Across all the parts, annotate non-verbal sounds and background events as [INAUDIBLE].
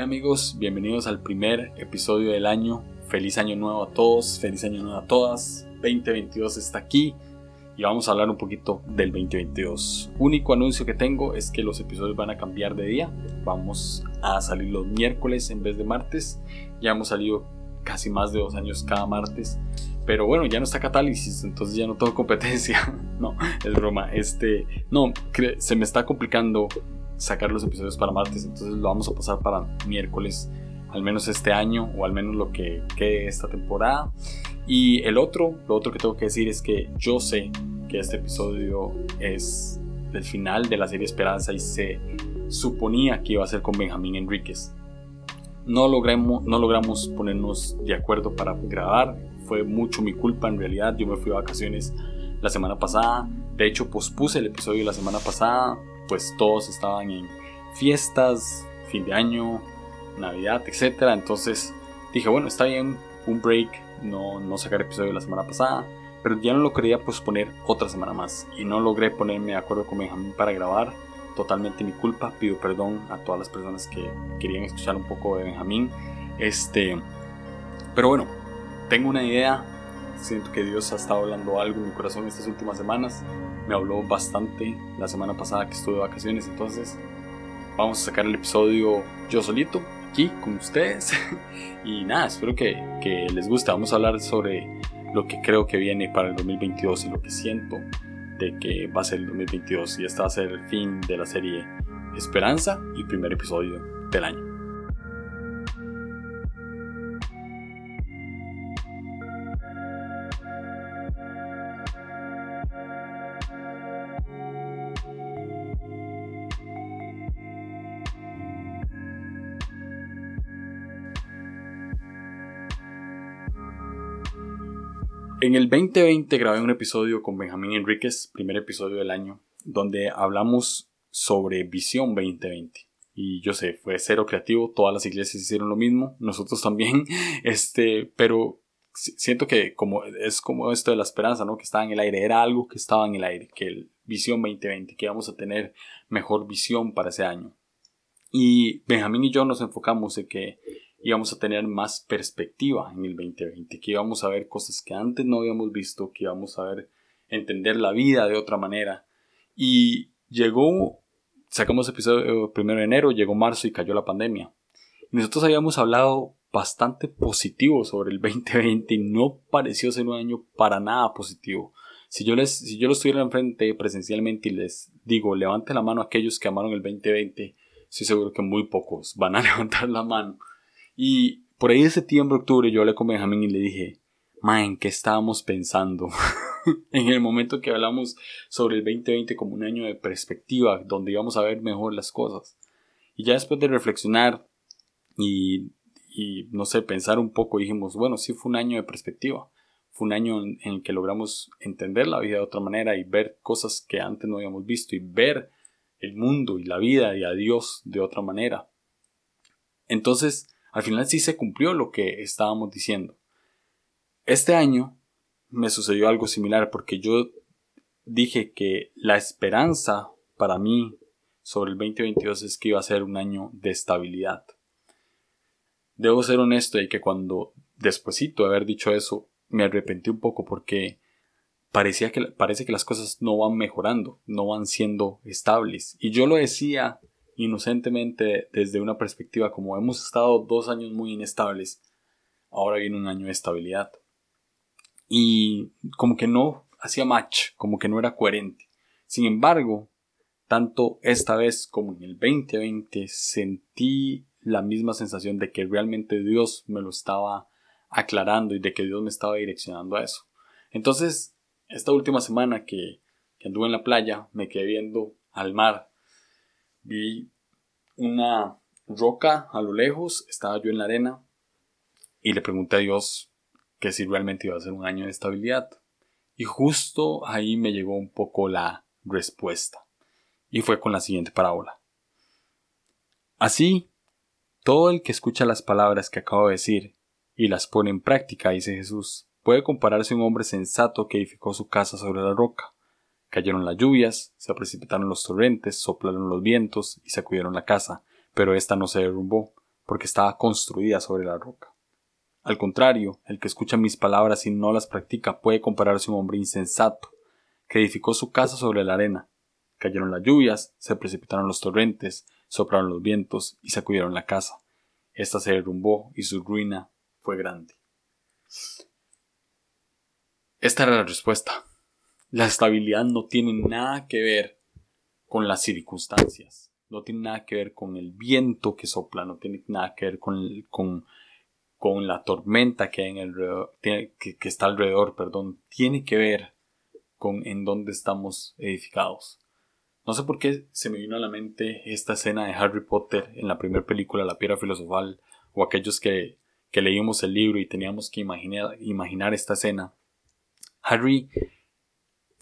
amigos, bienvenidos al primer episodio del año. Feliz año nuevo a todos, feliz año nuevo a todas. 2022 está aquí y vamos a hablar un poquito del 2022. Único anuncio que tengo es que los episodios van a cambiar de día. Vamos a salir los miércoles en vez de martes. Ya hemos salido casi más de dos años cada martes. Pero bueno, ya no está Catálisis, entonces ya no tengo [LAUGHS] competencia. no, es broma. Este, no, se me está complicando sacar los episodios para martes, entonces lo vamos a pasar para miércoles, al menos este año o al menos lo que quede esta temporada. Y el otro, lo otro que tengo que decir es que yo sé que este episodio es el final de la serie Esperanza y se suponía que iba a ser con Benjamín Enríquez. No logramos, no logramos ponernos de acuerdo para grabar, fue mucho mi culpa en realidad, yo me fui a vacaciones la semana pasada, de hecho pospuse el episodio la semana pasada pues todos estaban en fiestas, fin de año, Navidad, etc. Entonces dije, bueno, está bien, un break, no, no sacar episodio la semana pasada, pero ya no lo quería posponer otra semana más y no logré ponerme de acuerdo con Benjamín para grabar. Totalmente mi culpa, pido perdón a todas las personas que querían escuchar un poco de Benjamín. Este, pero bueno, tengo una idea, siento que Dios ha estado hablando algo en mi corazón estas últimas semanas me habló bastante la semana pasada que estuve de vacaciones, entonces vamos a sacar el episodio yo solito aquí con ustedes [LAUGHS] y nada, espero que, que les guste, vamos a hablar sobre lo que creo que viene para el 2022 y lo que siento de que va a ser el 2022 y este va a ser el fin de la serie Esperanza y primer episodio del año. En el 2020 grabé un episodio con Benjamín Enríquez, primer episodio del año, donde hablamos sobre Visión 2020. Y yo sé, fue cero creativo, todas las iglesias hicieron lo mismo, nosotros también, [LAUGHS] este, pero siento que como es como esto de la esperanza, ¿no? Que estaba en el aire, era algo que estaba en el aire, que el Visión 2020, que íbamos a tener mejor visión para ese año. Y Benjamín y yo nos enfocamos en que íbamos a tener más perspectiva en el 2020, que íbamos a ver cosas que antes no habíamos visto, que íbamos a ver entender la vida de otra manera. Y llegó, sacamos episodio primero de enero, llegó marzo y cayó la pandemia. Nosotros habíamos hablado bastante positivo sobre el 2020 y no pareció ser un año para nada positivo. Si yo, les, si yo lo estuviera enfrente presencialmente y les digo, levante la mano a aquellos que amaron el 2020, estoy seguro que muy pocos van a [LAUGHS] levantar la mano. Y por ahí de septiembre, octubre, yo hablé con Benjamín y le dije, ma, ¿en qué estábamos pensando? [LAUGHS] en el momento que hablamos sobre el 2020 como un año de perspectiva, donde íbamos a ver mejor las cosas. Y ya después de reflexionar y, y no sé, pensar un poco, dijimos, bueno, sí fue un año de perspectiva. Fue un año en, en el que logramos entender la vida de otra manera y ver cosas que antes no habíamos visto y ver el mundo y la vida y a Dios de otra manera. Entonces, al final sí se cumplió lo que estábamos diciendo. Este año me sucedió algo similar porque yo dije que la esperanza para mí sobre el 2022 es que iba a ser un año de estabilidad. Debo ser honesto y que cuando despuesito de haber dicho eso me arrepentí un poco porque parecía que parece que las cosas no van mejorando, no van siendo estables y yo lo decía inocentemente desde una perspectiva como hemos estado dos años muy inestables, ahora viene un año de estabilidad. Y como que no hacía match, como que no era coherente. Sin embargo, tanto esta vez como en el 2020 sentí la misma sensación de que realmente Dios me lo estaba aclarando y de que Dios me estaba direccionando a eso. Entonces, esta última semana que, anduve en la playa, me quedé viendo al mar vi una roca a lo lejos, estaba yo en la arena y le pregunté a Dios que si realmente iba a ser un año de estabilidad. Y justo ahí me llegó un poco la respuesta. Y fue con la siguiente parábola. Así, todo el que escucha las palabras que acabo de decir y las pone en práctica, dice Jesús, puede compararse a un hombre sensato que edificó su casa sobre la roca. Cayeron las lluvias, se precipitaron los torrentes, soplaron los vientos y sacudieron la casa, pero ésta no se derrumbó, porque estaba construida sobre la roca. Al contrario, el que escucha mis palabras y no las practica puede compararse a un hombre insensato, que edificó su casa sobre la arena. Cayeron las lluvias, se precipitaron los torrentes, soplaron los vientos y sacudieron la casa. Esta se derrumbó y su ruina fue grande. Esta era la respuesta. La estabilidad no tiene nada que ver con las circunstancias, no tiene nada que ver con el viento que sopla, no tiene nada que ver con, con con la tormenta que, está alrededor, perdón, tiene que ver con en dónde estamos edificados. No sé por qué se me vino a la mente esta escena de Harry Potter en la primera película, La Piedra Filosofal, o aquellos que, que leímos el libro y teníamos que imaginar esta escena. Harry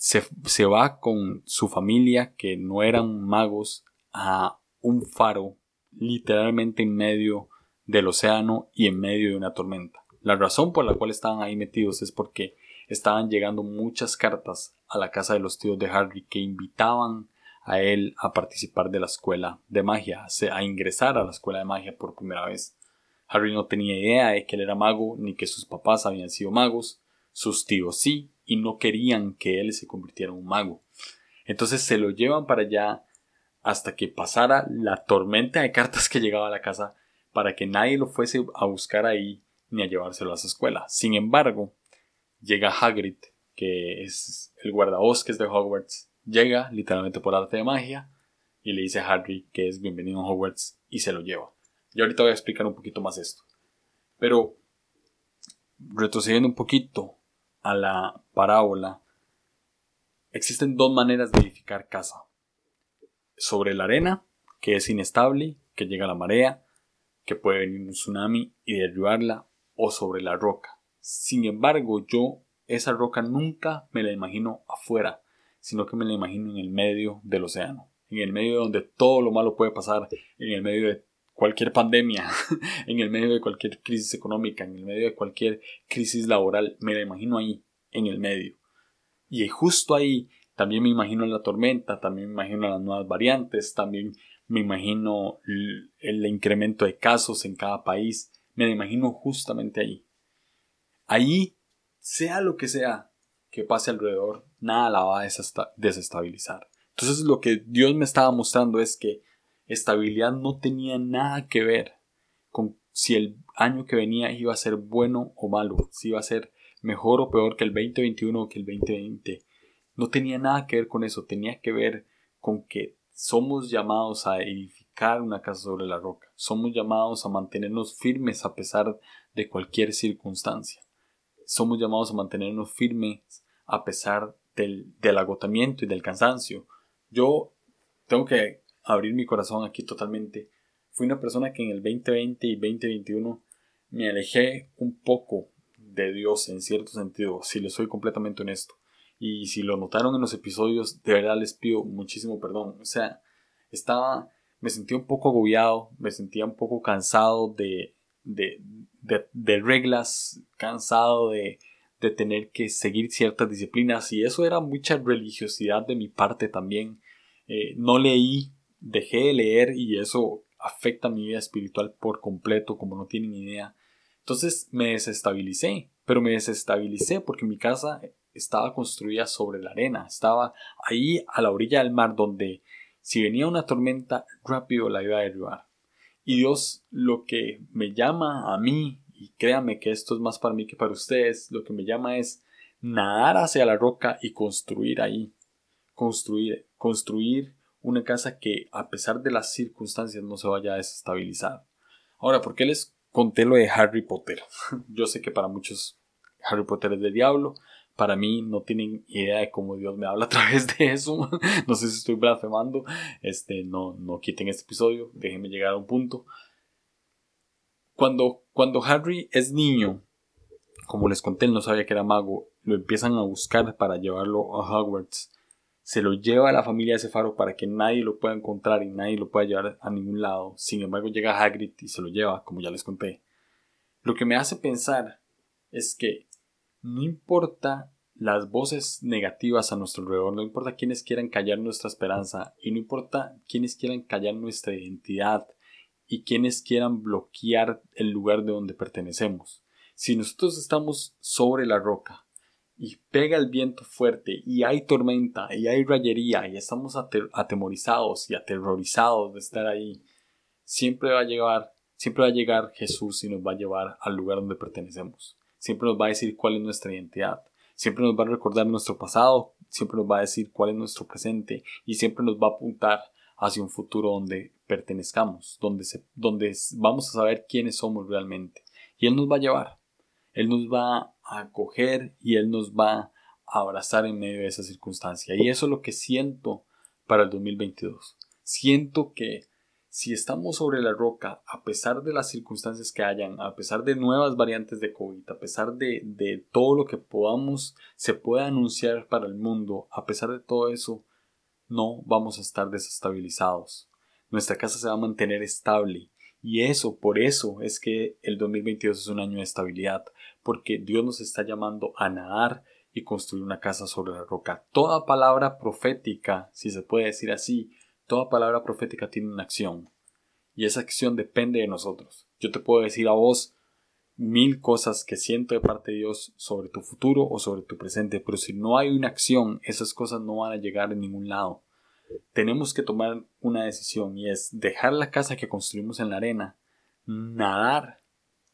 se, se va con su familia, que no eran magos, a un faro, literalmente en medio del océano y en medio de una tormenta. La razón por la cual estaban ahí metidos es porque estaban llegando muchas cartas a la casa de los tíos de Harry que invitaban a él a participar de la escuela de magia, a ingresar a la escuela de magia por primera vez. Harry no tenía idea de que él era mago ni que sus papás habían sido magos, sus tíos sí, y no querían que él se convirtiera en un mago. Entonces se lo llevan para allá hasta que pasara la tormenta de cartas que llegaba a la casa para que nadie lo fuese a buscar ahí ni a llevárselo a su escuela. Sin embargo, llega Hagrid, que es el guardabosques de Hogwarts, llega literalmente por arte de magia y le dice a Harry que es bienvenido a Hogwarts y se lo lleva. Y ahorita voy a explicar un poquito más esto. Pero, retrocediendo un poquito a la parábola, existen dos maneras de edificar casa. Sobre la arena, que es inestable, que llega la marea, que puede venir un tsunami y derribarla o sobre la roca. Sin embargo, yo esa roca nunca me la imagino afuera, sino que me la imagino en el medio del océano, en el medio donde todo lo malo puede pasar, en el medio de cualquier pandemia, [LAUGHS] en el medio de cualquier crisis económica, en el medio de cualquier crisis laboral, me la imagino ahí, en el medio. Y justo ahí también me imagino la tormenta, también me imagino las nuevas variantes, también me imagino el, incremento de casos en cada país, me imagino justamente ahí. Ahí, sea lo que sea que pase alrededor, nada la va a desestabilizar. Entonces lo que Dios me estaba mostrando es que estabilidad no tenía nada que ver con si el año que venía iba a ser bueno o malo, si iba a ser mejor o peor que el 2021 o que el 2020. No tenía nada que ver con eso, tenía que ver con que somos llamados a edificar una casa sobre la roca. Somos llamados a mantenernos firmes a pesar de cualquier circunstancia. Somos llamados a mantenernos firmes a pesar del, agotamiento y del cansancio. Yo tengo que abrir mi corazón aquí totalmente. Fui una persona que en el 2020 y 2021 me alejé un poco de Dios en cierto sentido, si le soy completamente honesto. Y si lo notaron en los episodios, de verdad les pido muchísimo perdón. O sea, estaba, me sentía un poco agobiado, me sentía un poco cansado de, de, de, reglas, cansado de, de tener que seguir ciertas disciplinas y eso era mucha religiosidad de mi parte también. Eh, no leí, dejé de leer y eso afecta mi vida espiritual por completo, como no tienen idea. Entonces me desestabilicé, pero me desestabilicé porque mi casa estaba construida sobre la arena, estaba ahí a la orilla del mar donde si venía una tormenta rápido la iba a derribar. Y Dios lo que me llama a mí, y créame que esto es más para mí que para ustedes, lo que me llama es nadar hacia la roca y construir ahí, construir, construir una casa que a pesar de las circunstancias no se vaya a desestabilizar. Ahora, ¿por qué les conté lo de Harry Potter? [LAUGHS] Yo sé que para muchos Harry Potter es del diablo, para mí no tienen idea de cómo Dios me habla a [LAUGHS] través de eso. [LAUGHS] no sé si estoy blasfemando. Este, no, no quiten este episodio. Déjenme llegar a un punto. Cuando, cuando Harry es niño, como les conté, él no sabía que era mago. Lo empiezan a buscar para llevarlo a Hogwarts. Se lo lleva a la familia de ese faro para que nadie lo pueda encontrar y nadie lo pueda llevar a ningún lado. Sin embargo, llega Hagrid y se lo lleva, como ya les conté. Lo que me hace pensar es que no importa las voces negativas a nuestro alrededor, no importa quienes quieran callar nuestra esperanza y no importa quienes quieran callar nuestra identidad y quienes quieran bloquear el lugar de donde pertenecemos. Si nosotros estamos sobre la roca y pega el viento fuerte y hay tormenta y hay rayería y estamos atemorizados y aterrorizados de estar ahí, siempre va a llegar, siempre va a llegar Jesús y nos va a llevar al lugar donde pertenecemos. Siempre nos va a decir cuál es nuestra identidad. Siempre nos va a recordar nuestro pasado, siempre nos va a decir cuál es nuestro presente y siempre nos va a apuntar hacia un futuro donde pertenezcamos, donde, donde vamos a saber quiénes somos realmente. Y Él nos va a llevar, Él nos va a acoger y Él nos va a abrazar en medio de esa circunstancia. Y eso es lo que siento para el 2022. Siento que si estamos sobre la roca, a pesar de las circunstancias que hayan, a pesar de nuevas variantes de COVID, a pesar de, de todo lo que podamos, se pueda anunciar para el mundo, a pesar de todo eso, no vamos a estar desestabilizados. Nuestra casa se va a mantener estable. Y eso, por eso es que el 2022 es un año de estabilidad, porque Dios nos está llamando a nadar y construir una casa sobre la roca. Toda palabra profética, si se puede decir así, Toda palabra profética tiene una acción y esa acción depende de nosotros. Yo te puedo decir a vos mil cosas que siento de parte de Dios sobre tu futuro o sobre tu presente, pero si no hay una acción, esas cosas no van a llegar a ningún lado. Tenemos que tomar una decisión y es dejar la casa que construimos en la arena, nadar,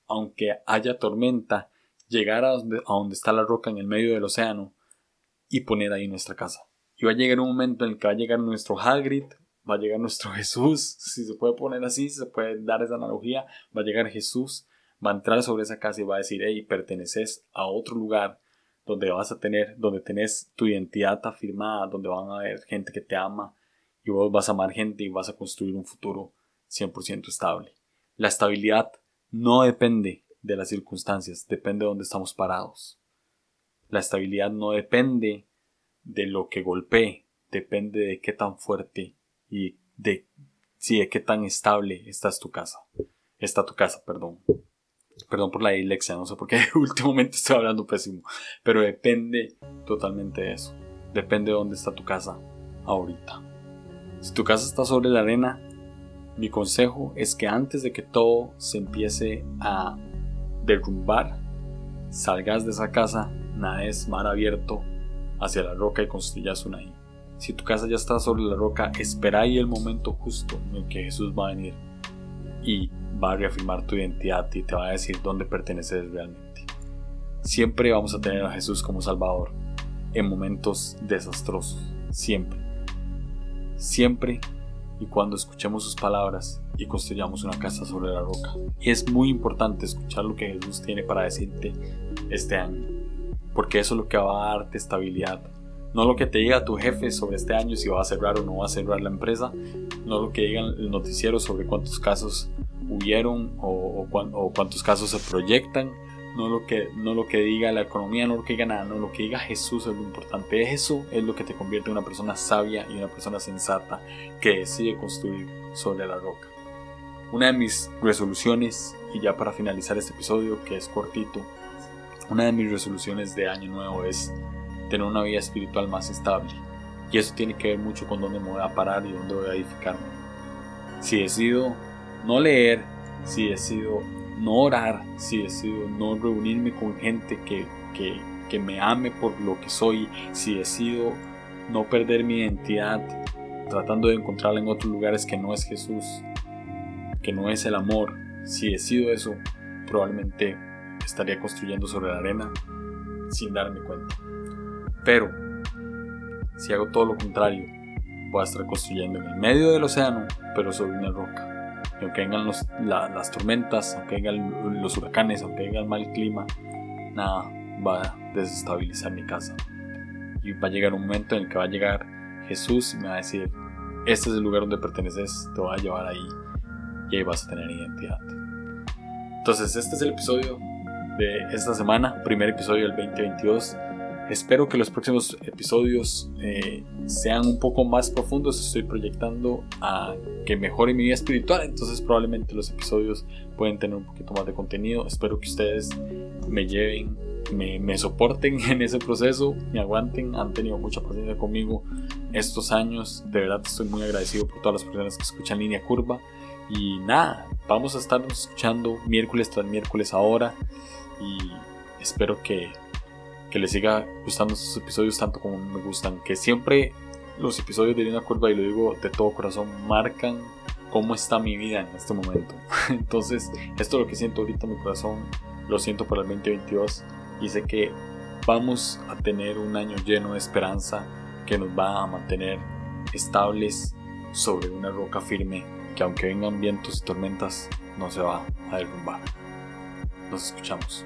aunque haya tormenta, llegar a donde, está la roca en el medio del océano y poner ahí nuestra casa. Y va a llegar un momento en el que va a llegar nuestro Hagrid, va a llegar nuestro [LAUGHS] Jesús, si se puede poner así, se puede dar esa analogía, va a llegar Jesús, va a entrar sobre esa casa y va a decir, hey, perteneces a otro lugar donde vas a tener, donde tenés tu identidad afirmada, donde van a haber gente que te ama y vos vas a amar gente y vas a construir un futuro 100% estable. La estabilidad no depende de las circunstancias, depende de donde estamos parados. La estabilidad no depende de lo que golpee, depende de qué tan fuerte y de si de qué tan estable está tu casa. Está tu casa, perdón. Perdón por la dislexia, no sé por qué [LAUGHS] últimamente estoy hablando pésimo, pero depende totalmente de eso. Depende de dónde está tu casa ahorita. Si tu casa está sobre la arena, mi consejo es que antes de que todo se empiece a derrumbar, salgas de esa casa, nades mar abierto hacia la roca y construyas una ahí. Si tu casa ya está sobre la roca, espera ahí el momento justo en el que Jesús va a venir y va a reafirmar tu identidad y te va a decir dónde perteneces realmente. Siempre vamos a tener a Jesús como Salvador en momentos desastrosos, siempre. Siempre y cuando escuchemos sus palabras y construyamos una casa sobre la roca. Y es muy importante escuchar lo que Jesús tiene para decirte este año porque eso es lo que va a darte estabilidad. No lo que te diga tu jefe sobre este año si va a cerrar o no va a cerrar la empresa, no lo que diga el noticiero sobre cuántos casos hubieron o, cuántos casos se proyectan, no lo, que, no lo que diga la economía, no lo que diga nada, no lo que diga Jesús es lo importante. Eso es lo que te convierte en una persona sabia y una persona sensata que decide construir sobre la roca. Una de mis resoluciones, y ya para finalizar este episodio que es cortito, una de mis resoluciones de año nuevo es tener una vida espiritual más estable. Y eso tiene que ver mucho con dónde me voy a parar y dónde voy a edificarme. Si decido no leer, si decido no orar, si decido no reunirme con gente que, que, que me ame por lo que soy, si decido no perder mi identidad tratando de encontrarla en otros lugares que no es Jesús, que no es el amor, si decido eso, probablemente estaría construyendo sobre la arena sin darme cuenta. Pero, si hago todo lo contrario, voy a estar construyendo en el medio del océano, pero sobre una roca. Y aunque vengan las tormentas, aunque vengan los huracanes, aunque venga el mal clima, nada va a desestabilizar mi casa. Y va a llegar un momento en el que va a llegar Jesús y me va a decir, este es el lugar donde perteneces, te voy a llevar ahí y ahí vas a tener identidad. Entonces, este es el episodio de esta semana, primer episodio del 2022. Espero que los próximos episodios eh, sean un poco más profundos. Estoy proyectando a que mejore mi vida espiritual, entonces probablemente los episodios pueden tener un poquito más de contenido. Espero que ustedes me lleven, me, me soporten [LAUGHS] en ese proceso, me aguanten. Han tenido mucha paciencia conmigo estos años. De verdad estoy muy agradecido por todas las personas que escuchan Línea Curva Y nada, vamos a estar escuchando miércoles tras miércoles ahora. Y espero que, que les siga gustando estos episodios tanto como me gustan. Que siempre los episodios de Línea Curva, y lo digo de todo corazón, marcan cómo está mi vida en este momento. [LAUGHS] Entonces, esto es lo que siento ahorita en mi corazón, lo siento para el 2022 y sé que vamos a tener un año lleno de esperanza que nos va a mantener estables sobre una roca firme que aunque vengan vientos y tormentas no se va a derrumbar. Nos escuchamos.